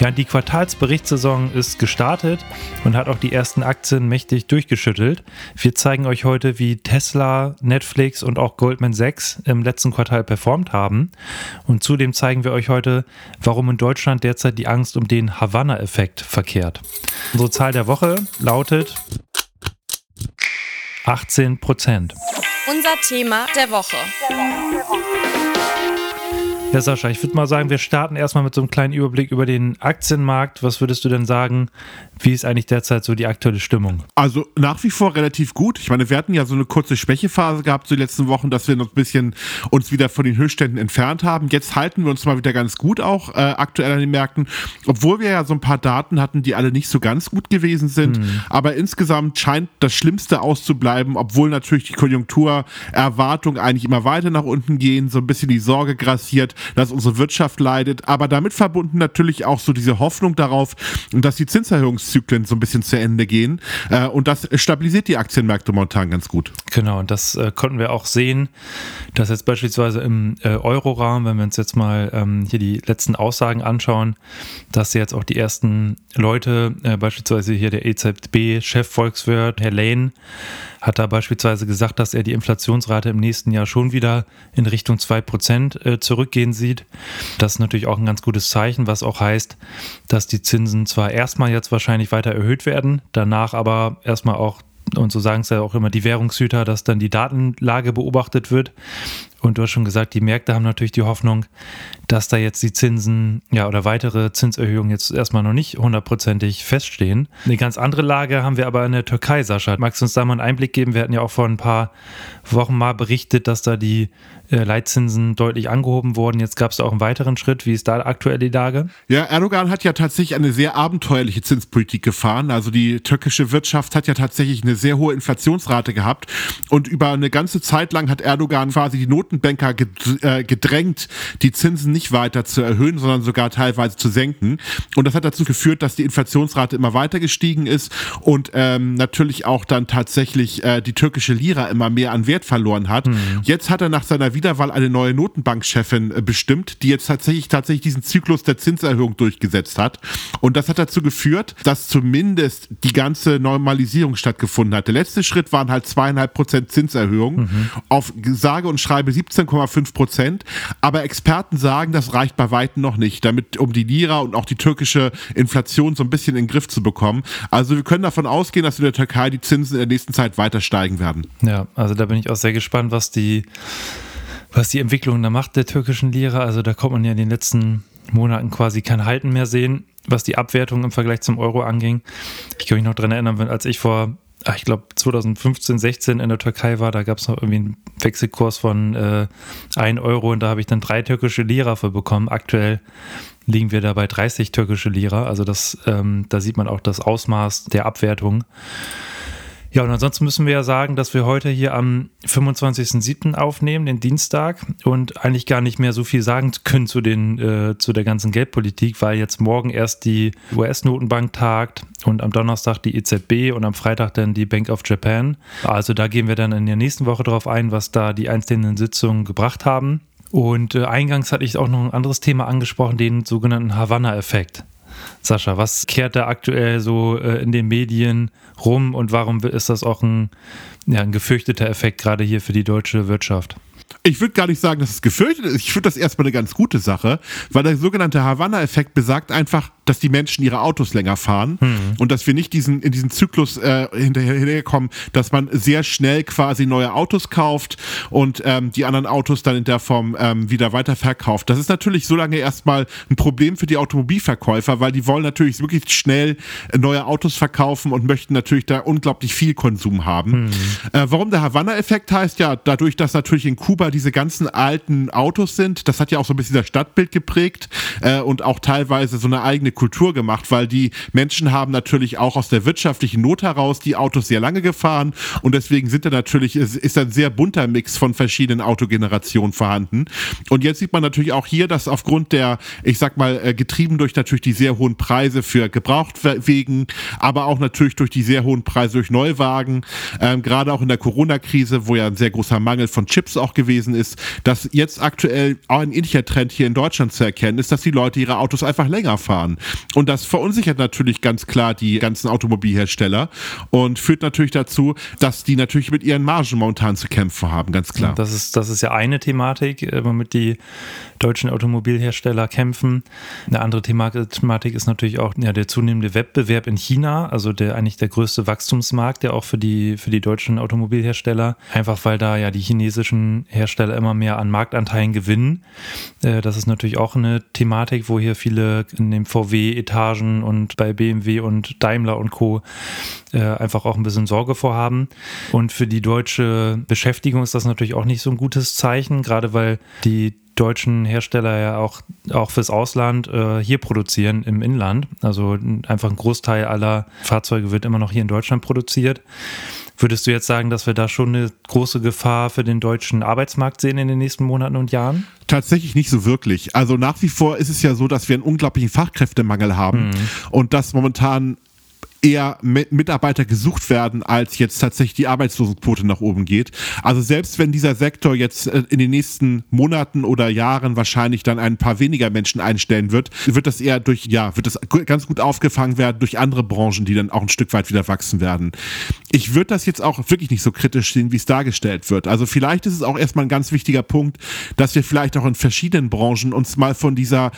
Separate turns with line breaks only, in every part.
Ja, die Quartalsberichtssaison ist gestartet und hat auch die ersten Aktien mächtig durchgeschüttelt. Wir zeigen euch heute, wie Tesla, Netflix und auch Goldman Sachs im letzten Quartal performt haben. Und zudem zeigen wir euch heute, warum in Deutschland derzeit die Angst um den Havanna-Effekt verkehrt. Unsere Zahl der Woche lautet 18 Prozent.
Unser Thema der Woche.
Ja, Sascha, ich würde mal sagen, wir starten erstmal mit so einem kleinen Überblick über den Aktienmarkt. Was würdest du denn sagen, wie ist eigentlich derzeit so die aktuelle Stimmung?
Also nach wie vor relativ gut. Ich meine, wir hatten ja so eine kurze Schwächephase gehabt so die letzten Wochen, dass wir noch ein bisschen uns wieder von den Höchstständen entfernt haben. Jetzt halten wir uns mal wieder ganz gut auch äh, aktuell an den Märkten, obwohl wir ja so ein paar Daten hatten, die alle nicht so ganz gut gewesen sind. Mhm. Aber insgesamt scheint das Schlimmste auszubleiben, obwohl natürlich die Konjunkturerwartungen eigentlich immer weiter nach unten gehen, so ein bisschen die Sorge grassiert, dass unsere Wirtschaft leidet, aber damit verbunden natürlich auch so diese Hoffnung darauf, dass die Zinserhöhungszyklen so ein bisschen zu Ende gehen äh, und das stabilisiert die Aktienmärkte momentan ganz gut.
Genau, und das äh, konnten wir auch sehen, dass jetzt beispielsweise im äh, Euroraum, wenn wir uns jetzt mal ähm, hier die letzten Aussagen anschauen, dass jetzt auch die ersten Leute, äh, beispielsweise hier der EZB-Chef Volkswirt, Herr Lane, hat da beispielsweise gesagt, dass er die Inflationsrate im nächsten Jahr schon wieder in Richtung 2% äh, zurückgehen sieht. Das ist natürlich auch ein ganz gutes Zeichen, was auch heißt, dass die Zinsen zwar erstmal jetzt wahrscheinlich weiter erhöht werden, danach aber erstmal auch und so sagen es ja auch immer die Währungshüter, dass dann die Datenlage beobachtet wird. Und du hast schon gesagt, die Märkte haben natürlich die Hoffnung, dass da jetzt die Zinsen, ja, oder weitere Zinserhöhungen jetzt erstmal noch nicht hundertprozentig feststehen. Eine ganz andere Lage haben wir aber in der Türkei, Sascha. Magst du uns da mal einen Einblick geben? Wir hatten ja auch vor ein paar Wochen mal berichtet, dass da die äh, Leitzinsen deutlich angehoben wurden. Jetzt gab es auch einen weiteren Schritt. Wie ist da aktuell die Lage?
Ja, Erdogan hat ja tatsächlich eine sehr abenteuerliche Zinspolitik gefahren. Also die türkische Wirtschaft hat ja tatsächlich eine sehr hohe Inflationsrate gehabt. Und über eine ganze Zeit lang hat Erdogan quasi die Notenbanker äh, gedrängt, die Zinsen nicht weiter zu erhöhen, sondern sogar teilweise zu senken. Und das hat dazu geführt, dass die Inflationsrate immer weiter gestiegen ist und ähm, natürlich auch dann tatsächlich äh, die türkische Lira immer mehr an Wert verloren hat. Mhm. Jetzt hat er nach seiner Wiederwahl eine neue Notenbankchefin äh, bestimmt, die jetzt tatsächlich tatsächlich diesen Zyklus der Zinserhöhung durchgesetzt hat. Und das hat dazu geführt, dass zumindest die ganze Normalisierung stattgefunden hat. Der letzte Schritt waren halt zweieinhalb Prozent Zinserhöhung mhm. auf sage und schreibe 17,5 Prozent. Aber Experten sagen, das reicht bei Weitem noch nicht, damit um die Lira und auch die türkische Inflation so ein bisschen in den Griff zu bekommen. Also wir können davon ausgehen, dass in der Türkei die Zinsen in der nächsten Zeit weiter steigen werden.
Ja, also da bin ich auch sehr gespannt, was die, was die Entwicklung da macht der türkischen Lira. Also da kommt man ja in den letzten Monaten quasi kein Halten mehr sehen, was die Abwertung im Vergleich zum Euro anging. Ich kann mich noch daran erinnern, als ich vor ich glaube 2015, 16 in der Türkei war, da gab es noch irgendwie einen Wechselkurs von äh, 1 Euro und da habe ich dann drei türkische Lira für bekommen. Aktuell liegen wir da bei 30 türkische Lira. Also das, ähm, da sieht man auch das Ausmaß der Abwertung. Ja, und ansonsten müssen wir ja sagen, dass wir heute hier am 25.07. aufnehmen, den Dienstag, und eigentlich gar nicht mehr so viel sagen können zu, den, äh, zu der ganzen Geldpolitik, weil jetzt morgen erst die US-Notenbank tagt und am Donnerstag die EZB und am Freitag dann die Bank of Japan. Also da gehen wir dann in der nächsten Woche drauf ein, was da die einzelnen Sitzungen gebracht haben. Und äh, eingangs hatte ich auch noch ein anderes Thema angesprochen, den sogenannten Havanna-Effekt. Sascha, was kehrt da aktuell so äh, in den Medien rum und warum ist das auch ein, ja, ein gefürchteter Effekt gerade hier für die deutsche Wirtschaft?
Ich würde gar nicht sagen, dass es gefürchtet ist. Ich finde das erstmal eine ganz gute Sache, weil der sogenannte Havanna-Effekt besagt einfach, dass die Menschen ihre Autos länger fahren mhm. und dass wir nicht diesen, in diesen Zyklus äh, hinterher, hinterherkommen, dass man sehr schnell quasi neue Autos kauft und ähm, die anderen Autos dann in der Form ähm, wieder weiterverkauft. Das ist natürlich so lange erstmal ein Problem für die Automobilverkäufer, weil die wollen natürlich wirklich schnell neue Autos verkaufen und möchten natürlich da unglaublich viel Konsum haben. Mhm. Äh, warum der Havanna-Effekt heißt, ja, dadurch, dass natürlich in Kuba diese ganzen alten Autos sind, das hat ja auch so ein bisschen das Stadtbild geprägt äh, und auch teilweise so eine eigene Kultur gemacht, weil die Menschen haben natürlich auch aus der wirtschaftlichen Not heraus die Autos sehr lange gefahren und deswegen sind da natürlich, ist, ist ein sehr bunter Mix von verschiedenen Autogenerationen vorhanden. Und jetzt sieht man natürlich auch hier, dass aufgrund der, ich sag mal, äh, getrieben durch natürlich die sehr hohen Preise für Gebrauchtwegen, aber auch natürlich durch die sehr hohen Preise durch Neuwagen, ähm, gerade auch in der Corona-Krise, wo ja ein sehr großer Mangel von Chips auch gewesen ist, dass jetzt aktuell auch ein ähnlicher Trend hier in Deutschland zu erkennen ist, dass die Leute ihre Autos einfach länger fahren. Und das verunsichert natürlich ganz klar die ganzen Automobilhersteller und führt natürlich dazu, dass die natürlich mit ihren Margen momentan zu kämpfen haben, ganz klar.
Das ist, das ist ja eine Thematik, äh, womit die deutschen Automobilhersteller kämpfen. Eine andere Thematik ist natürlich auch ja, der zunehmende Wettbewerb in China, also der eigentlich der größte Wachstumsmarkt, der auch für die, für die deutschen Automobilhersteller, einfach weil da ja die chinesischen Hersteller immer mehr an Marktanteilen gewinnen. Äh, das ist natürlich auch eine Thematik, wo hier viele in den VW-Etagen und bei BMW und Daimler und Co. Äh, einfach auch ein bisschen Sorge vorhaben. Und für die deutsche Beschäftigung ist das natürlich auch nicht so ein gutes Zeichen, gerade weil die deutschen Hersteller ja auch, auch fürs Ausland äh, hier produzieren im Inland. Also einfach ein Großteil aller Fahrzeuge wird immer noch hier in Deutschland produziert. Würdest du jetzt sagen, dass wir da schon eine große Gefahr für den deutschen Arbeitsmarkt sehen in den nächsten Monaten und Jahren?
Tatsächlich nicht so wirklich. Also nach wie vor ist es ja so, dass wir einen unglaublichen Fachkräftemangel haben mhm. und dass momentan eher Mitarbeiter gesucht werden, als jetzt tatsächlich die Arbeitslosenquote nach oben geht. Also selbst wenn dieser Sektor jetzt äh, in den nächsten Monaten oder Jahren wahrscheinlich dann ein paar weniger Menschen einstellen wird, wird das eher durch, ja, wird das ganz gut aufgefangen werden durch andere Branchen, die dann auch ein Stück weit wieder wachsen werden. Ich würde das jetzt auch wirklich nicht so kritisch sehen, wie es dargestellt wird. Also vielleicht ist es auch erstmal ein ganz wichtiger Punkt, dass wir vielleicht auch in verschiedenen Branchen uns mal von dieser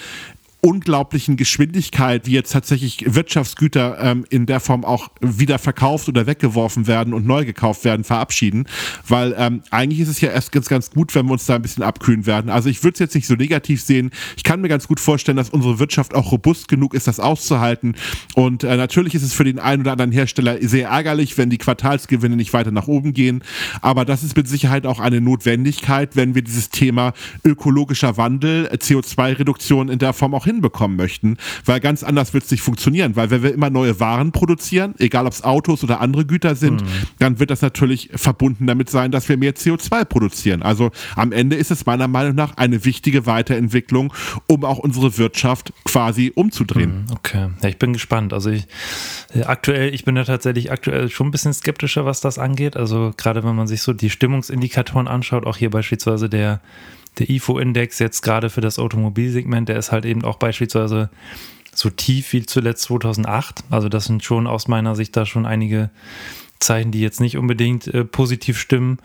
unglaublichen Geschwindigkeit, wie jetzt tatsächlich Wirtschaftsgüter ähm, in der Form auch wieder verkauft oder weggeworfen werden und neu gekauft werden, verabschieden. Weil ähm, eigentlich ist es ja erst ganz, ganz gut, wenn wir uns da ein bisschen abkühlen werden. Also ich würde es jetzt nicht so negativ sehen. Ich kann mir ganz gut vorstellen, dass unsere Wirtschaft auch robust genug ist, das auszuhalten. Und äh, natürlich ist es für den einen oder anderen Hersteller sehr ärgerlich, wenn die Quartalsgewinne nicht weiter nach oben gehen. Aber das ist mit Sicherheit auch eine Notwendigkeit, wenn wir dieses Thema ökologischer Wandel, CO2-Reduktion in der Form auch hinbekommen möchten, weil ganz anders wird es nicht funktionieren, weil wenn wir immer neue Waren produzieren, egal ob es Autos oder andere Güter sind, mhm. dann wird das natürlich verbunden damit sein, dass wir mehr CO2 produzieren. Also am Ende ist es meiner Meinung nach eine wichtige Weiterentwicklung, um auch unsere Wirtschaft quasi umzudrehen.
Mhm, okay, ja, ich bin gespannt. Also ich, äh, aktuell, ich bin da tatsächlich aktuell schon ein bisschen skeptischer, was das angeht. Also gerade wenn man sich so die Stimmungsindikatoren anschaut, auch hier beispielsweise der der IFO-Index jetzt gerade für das Automobilsegment, der ist halt eben auch beispielsweise so tief wie zuletzt 2008. Also das sind schon aus meiner Sicht da schon einige Zeichen, die jetzt nicht unbedingt äh, positiv stimmen.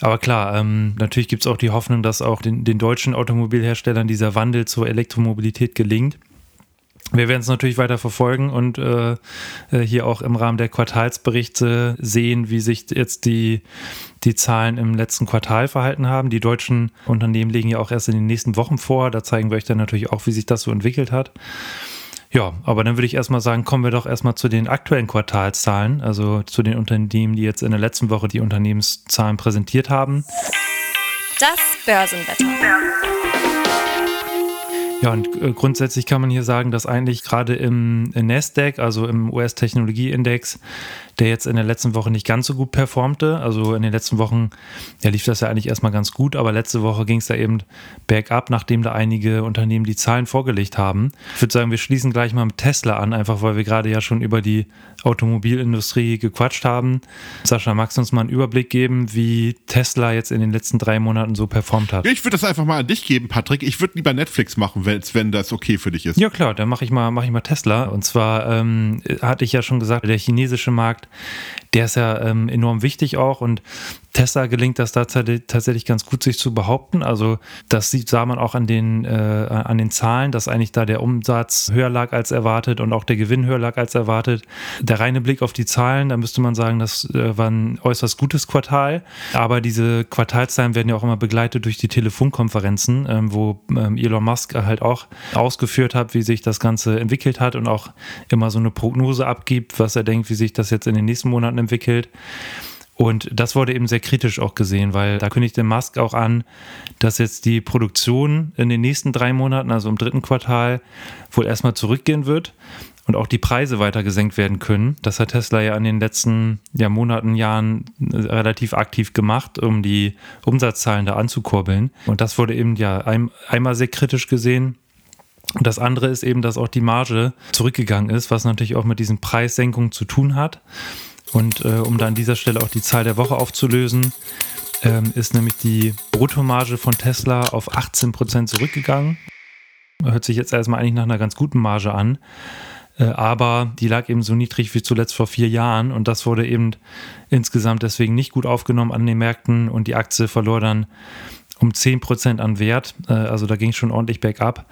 Aber klar, ähm, natürlich gibt es auch die Hoffnung, dass auch den, den deutschen Automobilherstellern dieser Wandel zur Elektromobilität gelingt. Wir werden es natürlich weiter verfolgen und äh, äh, hier auch im Rahmen der Quartalsberichte sehen, wie sich jetzt die, die Zahlen im letzten Quartal verhalten haben. Die deutschen Unternehmen legen ja auch erst in den nächsten Wochen vor. Da zeigen wir euch dann natürlich auch, wie sich das so entwickelt hat. Ja, aber dann würde ich erstmal sagen, kommen wir doch erstmal zu den aktuellen Quartalszahlen, also zu den Unternehmen, die jetzt in der letzten Woche die Unternehmenszahlen präsentiert haben.
Das Börsenwetter.
Ja, und äh, grundsätzlich kann man hier sagen, dass eigentlich gerade im, im Nasdaq, also im US-Technologie-Index, der jetzt in der letzten Woche nicht ganz so gut performte. Also in den letzten Wochen ja, lief das ja eigentlich erstmal ganz gut, aber letzte Woche ging es da eben bergab, nachdem da einige Unternehmen die Zahlen vorgelegt haben. Ich würde sagen, wir schließen gleich mal mit Tesla an, einfach weil wir gerade ja schon über die Automobilindustrie gequatscht haben. Sascha, magst du uns mal einen Überblick geben, wie Tesla jetzt in den letzten drei Monaten so performt hat?
Ich würde das einfach mal an dich geben, Patrick. Ich würde lieber Netflix machen, wenn das okay für dich ist.
Ja klar, dann mache ich mal, mache ich mal Tesla. Und zwar ähm, hatte ich ja schon gesagt, der chinesische Markt der ist ja ähm, enorm wichtig auch und Tesla gelingt das da tatsächlich ganz gut, sich zu behaupten. Also das sieht, sah man auch an den, äh, an den Zahlen, dass eigentlich da der Umsatz höher lag als erwartet und auch der Gewinn höher lag als erwartet. Der reine Blick auf die Zahlen, da müsste man sagen, das äh, war ein äußerst gutes Quartal. Aber diese Quartalszahlen werden ja auch immer begleitet durch die Telefonkonferenzen, ähm, wo ähm, Elon Musk halt auch ausgeführt hat, wie sich das Ganze entwickelt hat und auch immer so eine Prognose abgibt, was er denkt, wie sich das jetzt in den nächsten Monaten entwickelt. Und das wurde eben sehr kritisch auch gesehen, weil da kündigte Musk auch an, dass jetzt die Produktion in den nächsten drei Monaten, also im dritten Quartal, wohl erstmal zurückgehen wird und auch die Preise weiter gesenkt werden können. Das hat Tesla ja in den letzten ja, Monaten, Jahren relativ aktiv gemacht, um die Umsatzzahlen da anzukurbeln. Und das wurde eben ja ein, einmal sehr kritisch gesehen. Und das andere ist eben, dass auch die Marge zurückgegangen ist, was natürlich auch mit diesen Preissenkungen zu tun hat. Und äh, um da an dieser Stelle auch die Zahl der Woche aufzulösen, ähm, ist nämlich die Bruttomarge von Tesla auf 18 Prozent zurückgegangen. Hört sich jetzt erstmal eigentlich nach einer ganz guten Marge an. Äh, aber die lag eben so niedrig wie zuletzt vor vier Jahren und das wurde eben insgesamt deswegen nicht gut aufgenommen an den Märkten und die Aktie verlor dann um 10 Prozent an Wert. Äh, also da ging es schon ordentlich bergab.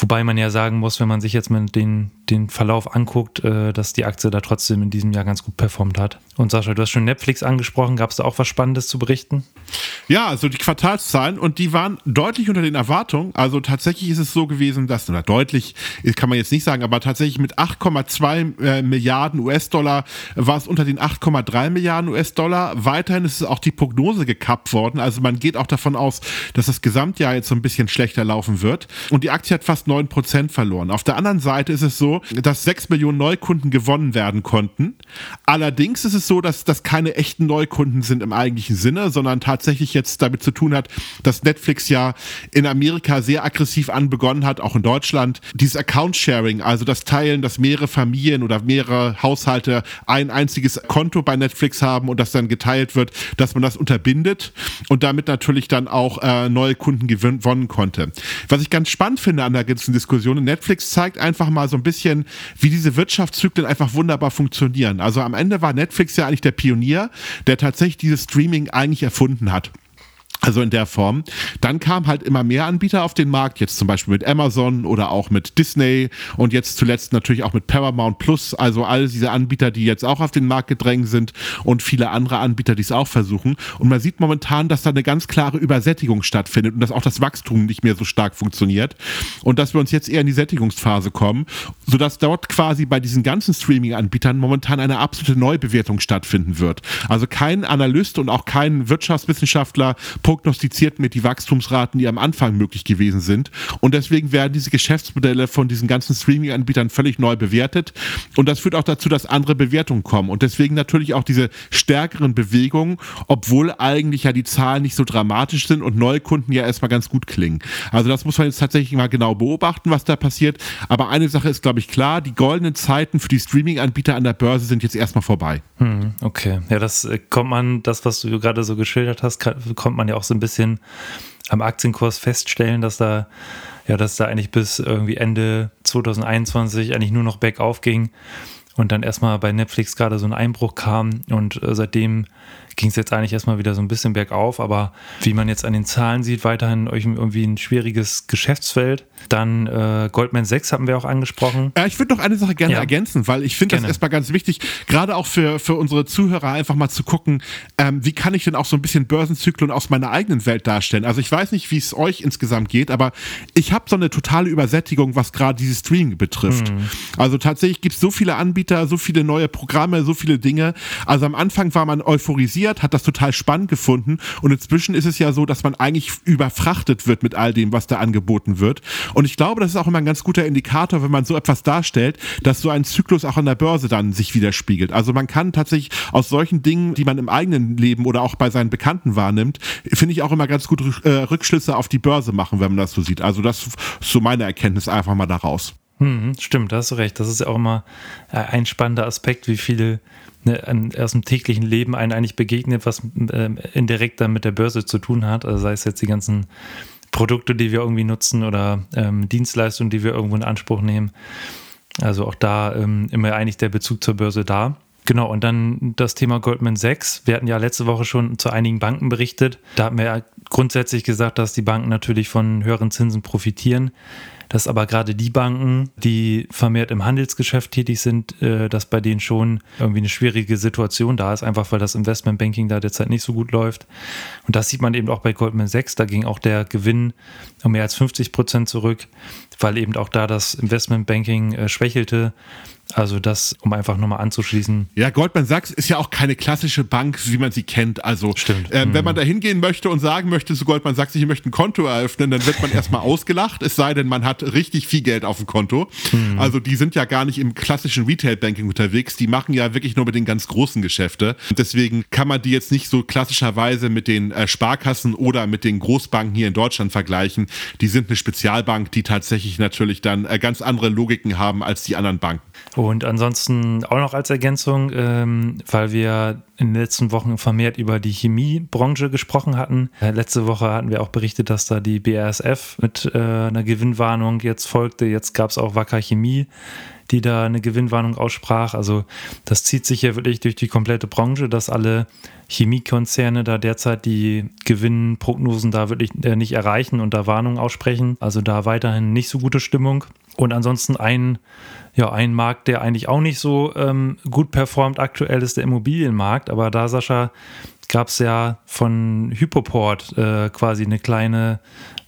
Wobei man ja sagen muss, wenn man sich jetzt mal den, den Verlauf anguckt, äh, dass die Aktie da trotzdem in diesem Jahr ganz gut performt hat. Und Sascha, du hast schon Netflix angesprochen. Gab es da auch was Spannendes zu berichten?
Ja, also die Quartalszahlen und die waren deutlich unter den Erwartungen. Also tatsächlich ist es so gewesen, dass, oder deutlich kann man jetzt nicht sagen, aber tatsächlich mit 8,2 äh, Milliarden US-Dollar war es unter den 8,3 Milliarden US-Dollar. Weiterhin ist auch die Prognose gekappt worden. Also man geht auch davon aus, dass das Gesamtjahr jetzt so ein bisschen schlechter laufen wird. Und die Aktie hat fast 9 Prozent verloren. Auf der anderen Seite ist es so, dass 6 Millionen Neukunden gewonnen werden konnten. Allerdings ist es so, dass das keine echten Neukunden sind im eigentlichen Sinne, sondern tatsächlich jetzt damit zu tun hat, dass Netflix ja in Amerika sehr aggressiv anbegonnen hat, auch in Deutschland, dieses Account-Sharing, also das Teilen, dass mehrere Familien oder mehrere Haushalte ein einziges Konto bei Netflix haben und das dann geteilt wird, dass man das unterbindet und damit natürlich dann auch äh, neue Kunden gewonnen konnte. Was ich ganz spannend finde an der ganzen Diskussion, Netflix zeigt einfach mal so ein bisschen, wie diese Wirtschaftszyklen einfach wunderbar funktionieren. Also am Ende war Netflix ja eigentlich der Pionier, der tatsächlich dieses Streaming eigentlich erfunden hat. Also in der Form. Dann kamen halt immer mehr Anbieter auf den Markt, jetzt zum Beispiel mit Amazon oder auch mit Disney und jetzt zuletzt natürlich auch mit Paramount Plus, also all diese Anbieter, die jetzt auch auf den Markt gedrängt sind und viele andere Anbieter, die es auch versuchen. Und man sieht momentan, dass da eine ganz klare Übersättigung stattfindet und dass auch das Wachstum nicht mehr so stark funktioniert und dass wir uns jetzt eher in die Sättigungsphase kommen, sodass dort quasi bei diesen ganzen Streaming-Anbietern momentan eine absolute Neubewertung stattfinden wird. Also kein Analyst und auch kein Wirtschaftswissenschaftler prognostiziert mit die Wachstumsraten, die am Anfang möglich gewesen sind. Und deswegen werden diese Geschäftsmodelle von diesen ganzen Streaming-Anbietern völlig neu bewertet. Und das führt auch dazu, dass andere Bewertungen kommen. Und deswegen natürlich auch diese stärkeren Bewegungen, obwohl eigentlich ja die Zahlen nicht so dramatisch sind und neue Kunden ja erstmal ganz gut klingen. Also das muss man jetzt tatsächlich mal genau beobachten, was da passiert. Aber eine Sache ist, glaube ich, klar, die goldenen Zeiten für die Streaming-Anbieter an der Börse sind jetzt erstmal vorbei.
Hm, okay, ja, das äh, kommt man, das, was du gerade so geschildert hast, kommt man ja auch so ein bisschen am Aktienkurs feststellen, dass da ja, dass da eigentlich bis irgendwie Ende 2021 eigentlich nur noch bergauf ging und dann erstmal bei Netflix gerade so ein Einbruch kam und äh, seitdem ging es jetzt eigentlich erstmal wieder so ein bisschen bergauf, aber wie man jetzt an den Zahlen sieht, weiterhin irgendwie ein schwieriges Geschäftsfeld. Dann äh, Goldman 6 haben wir auch angesprochen.
Ja, ich würde noch eine Sache gerne ja. ergänzen, weil ich finde das erstmal ganz wichtig, gerade auch für, für unsere Zuhörer einfach mal zu gucken, ähm, wie kann ich denn auch so ein bisschen Börsenzyklen aus meiner eigenen Welt darstellen. Also ich weiß nicht, wie es euch insgesamt geht, aber ich habe so eine totale Übersättigung, was gerade dieses Streaming betrifft. Mhm. Also tatsächlich gibt es so viele Anbieter, so viele neue Programme, so viele Dinge. Also am Anfang war man euphorisiert probiert, hat das total spannend gefunden und inzwischen ist es ja so, dass man eigentlich überfrachtet wird mit all dem, was da angeboten wird. Und ich glaube, das ist auch immer ein ganz guter Indikator, wenn man so etwas darstellt, dass so ein Zyklus auch an der Börse dann sich widerspiegelt. Also man kann tatsächlich aus solchen Dingen, die man im eigenen Leben oder auch bei seinen Bekannten wahrnimmt, finde ich auch immer ganz gut äh, Rückschlüsse auf die Börse machen, wenn man das so sieht. Also das ist so meine Erkenntnis einfach mal daraus.
Hm, stimmt, da hast du recht. Das ist ja auch immer äh, ein spannender Aspekt, wie viele ne, aus dem täglichen Leben einen eigentlich begegnet, was äh, indirekt dann mit der Börse zu tun hat. Also sei es jetzt die ganzen Produkte, die wir irgendwie nutzen oder ähm, Dienstleistungen, die wir irgendwo in Anspruch nehmen. Also auch da ähm, immer eigentlich der Bezug zur Börse da. Genau, und dann das Thema Goldman Sachs. Wir hatten ja letzte Woche schon zu einigen Banken berichtet. Da haben wir ja grundsätzlich gesagt, dass die Banken natürlich von höheren Zinsen profitieren dass aber gerade die Banken, die vermehrt im Handelsgeschäft tätig sind, äh, dass bei denen schon irgendwie eine schwierige Situation da ist, einfach weil das Investmentbanking da derzeit nicht so gut läuft. Und das sieht man eben auch bei Goldman Sachs. Da ging auch der Gewinn um mehr als 50 Prozent zurück, weil eben auch da das Investmentbanking äh, schwächelte. Also das, um einfach nochmal anzuschließen.
Ja, Goldman Sachs ist ja auch keine klassische Bank, wie man sie kennt. Also
Stimmt.
Äh, wenn man da hingehen möchte und sagen möchte zu Goldman Sachs, ich möchte ein Konto eröffnen, dann wird man erstmal ausgelacht, es sei denn, man hat richtig viel Geld auf dem Konto.
Mhm.
Also die sind ja gar nicht im klassischen Retail-Banking unterwegs, die machen ja wirklich nur mit den ganz großen Geschäfte. Und deswegen kann man die jetzt nicht so klassischerweise mit den äh, Sparkassen oder mit den Großbanken hier in Deutschland vergleichen. Die sind eine Spezialbank, die tatsächlich natürlich dann äh, ganz andere Logiken haben als die anderen Banken.
Und ansonsten auch noch als Ergänzung, ähm, weil wir in den letzten Wochen vermehrt über die Chemiebranche gesprochen hatten. Äh, letzte Woche hatten wir auch berichtet, dass da die BASF mit äh, einer Gewinnwarnung jetzt folgte. Jetzt gab es auch Wacker Chemie, die da eine Gewinnwarnung aussprach. Also das zieht sich ja wirklich durch die komplette Branche, dass alle Chemiekonzerne da derzeit die Gewinnprognosen da wirklich äh, nicht erreichen und da Warnungen aussprechen. Also da weiterhin nicht so gute Stimmung. Und ansonsten ein, ja, ein Markt, der eigentlich auch nicht so ähm, gut performt aktuell ist der Immobilienmarkt. Aber da, Sascha, gab es ja von Hypoport äh, quasi eine kleine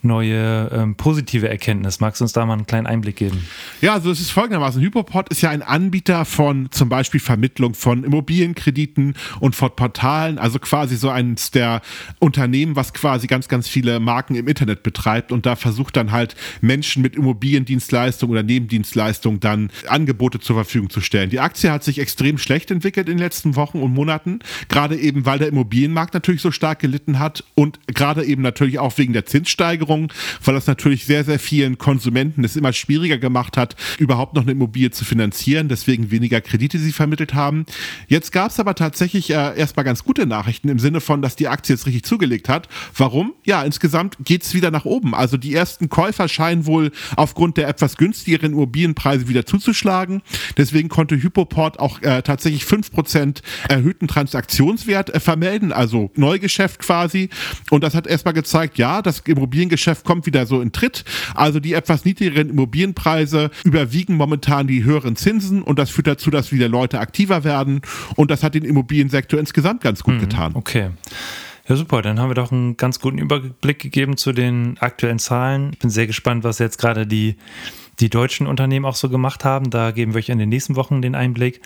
neue ähm, positive Erkenntnis. Magst du uns da mal einen kleinen Einblick geben?
Ja, also es ist folgendermaßen. Hypoport ist ja ein Anbieter von zum Beispiel Vermittlung von Immobilienkrediten und von Portalen, also quasi so eines der Unternehmen, was quasi ganz, ganz viele Marken im Internet betreibt und da versucht dann halt Menschen mit Immobiliendienstleistungen oder Nebendienstleistungen dann Angebote zur Verfügung zu stellen. Die Aktie hat sich extrem schlecht entwickelt in den letzten Wochen und Monaten, gerade eben, weil der Immobilienmarkt natürlich so stark gelitten hat und gerade eben natürlich auch wegen der Zinssteigerung weil das natürlich sehr, sehr vielen Konsumenten es immer schwieriger gemacht hat, überhaupt noch eine Immobilie zu finanzieren, deswegen weniger Kredite sie vermittelt haben. Jetzt gab es aber tatsächlich äh, erstmal ganz gute Nachrichten im Sinne von, dass die Aktie jetzt richtig zugelegt hat. Warum? Ja, insgesamt geht es wieder nach oben. Also die ersten Käufer scheinen wohl aufgrund der etwas günstigeren Immobilienpreise wieder zuzuschlagen. Deswegen konnte Hypoport auch äh, tatsächlich 5% erhöhten Transaktionswert äh, vermelden, also Neugeschäft quasi. Und das hat erstmal gezeigt, ja, das Immobiliengeschäft kommt wieder so in Tritt. Also die etwas niedrigeren Immobilienpreise überwiegen momentan die höheren Zinsen und das führt dazu, dass wieder Leute aktiver werden. Und das hat den Immobiliensektor insgesamt ganz gut getan.
Okay. Ja, super. Dann haben wir doch einen ganz guten Überblick gegeben zu den aktuellen Zahlen. Ich bin sehr gespannt, was jetzt gerade die, die deutschen Unternehmen auch so gemacht haben. Da geben wir euch in den nächsten Wochen den Einblick.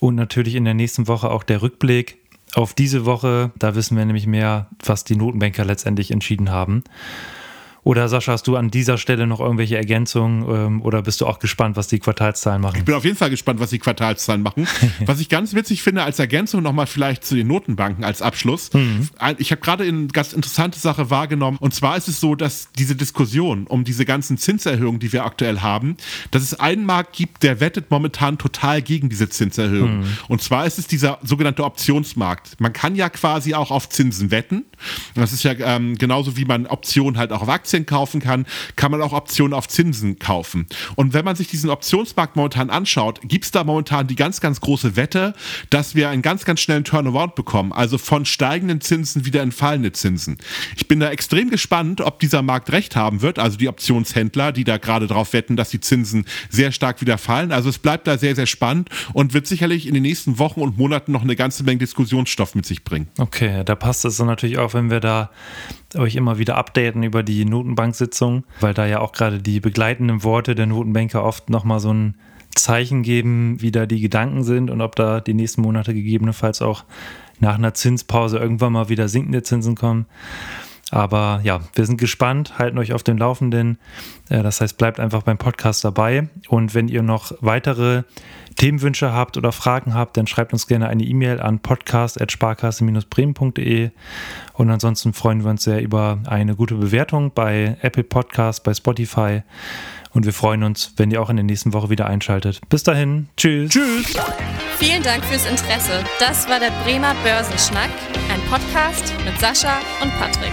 Und natürlich in der nächsten Woche auch der Rückblick auf diese Woche. Da wissen wir nämlich mehr, was die Notenbanker letztendlich entschieden haben. Oder Sascha, hast du an dieser Stelle noch irgendwelche Ergänzungen ähm, oder bist du auch gespannt, was die Quartalszahlen machen?
Ich bin auf jeden Fall gespannt, was die Quartalszahlen machen. was ich ganz witzig finde als Ergänzung nochmal vielleicht zu den Notenbanken als Abschluss. Ein- Ich habe gerade eine ganz interessante Sache wahrgenommen. Und zwar ist es so, dass diese Diskussion um diese ganzen Zinserhöhungen, die wir aktuell haben, dass es einen Markt gibt, der wettet momentan total gegen diese Zinserhöhung. Und zwar ist es dieser sogenannte Optionsmarkt. Man kann ja quasi auch auf Zinsen wetten. Das ist ja ähm, genauso wie man Optionen halt auch auf Aktien kaufen kann, kann man auch Optionen auf Zinsen kaufen. Und wenn man sich diesen Optionsmarkt momentan anschaut, gibt es da momentan die ganz, ganz große Wette, dass wir einen ganz, ganz schnellen Turnaround bekommen. Also von steigenden Zinsen wieder in fallende Zinsen. Ich bin da extrem gespannt, ob dieser Markt recht haben wird, also die Optionshändler, die da gerade drauf wetten, dass die Zinsen sehr stark wieder fallen. Also es bleibt da sehr, sehr spannend und wird sicherlich in den nächsten Wochen und Monaten noch eine ganze Menge Diskussionsstoff mit sich bringen.
Okay, da passt es dann natürlich auch, wenn wir da euch immer wieder updaten über die Notenbank-Sitzung, weil da ja auch gerade die begleitenden Worte der Notenbanker oft nochmal so ein Zeichen geben, wie da die Gedanken sind und ob da die nächsten Monate gegebenenfalls auch nach einer Zinspause irgendwann mal wieder sinkende Zinsen kommen. Aber ja, wir sind gespannt, halten euch auf dem Laufenden. Äh, Das heißt, bleibt einfach beim Podcast dabei. Und wenn ihr noch weitere Themenwünsche habt oder Fragen habt, dann schreibt uns gerne eine E-Mail an podcast.sparkasse-bremen.de. Und ansonsten freuen wir uns sehr über eine gute Bewertung bei Apple Podcast, bei Spotify. Und wir freuen uns, wenn ihr auch in der nächsten Woche wieder einschaltet. Bis dahin. Tschüss.
Tschüss!
Vielen Dank fürs Interesse. Das war der Bremer Börsenschnack, ein Podcast mit Sascha und Patrick.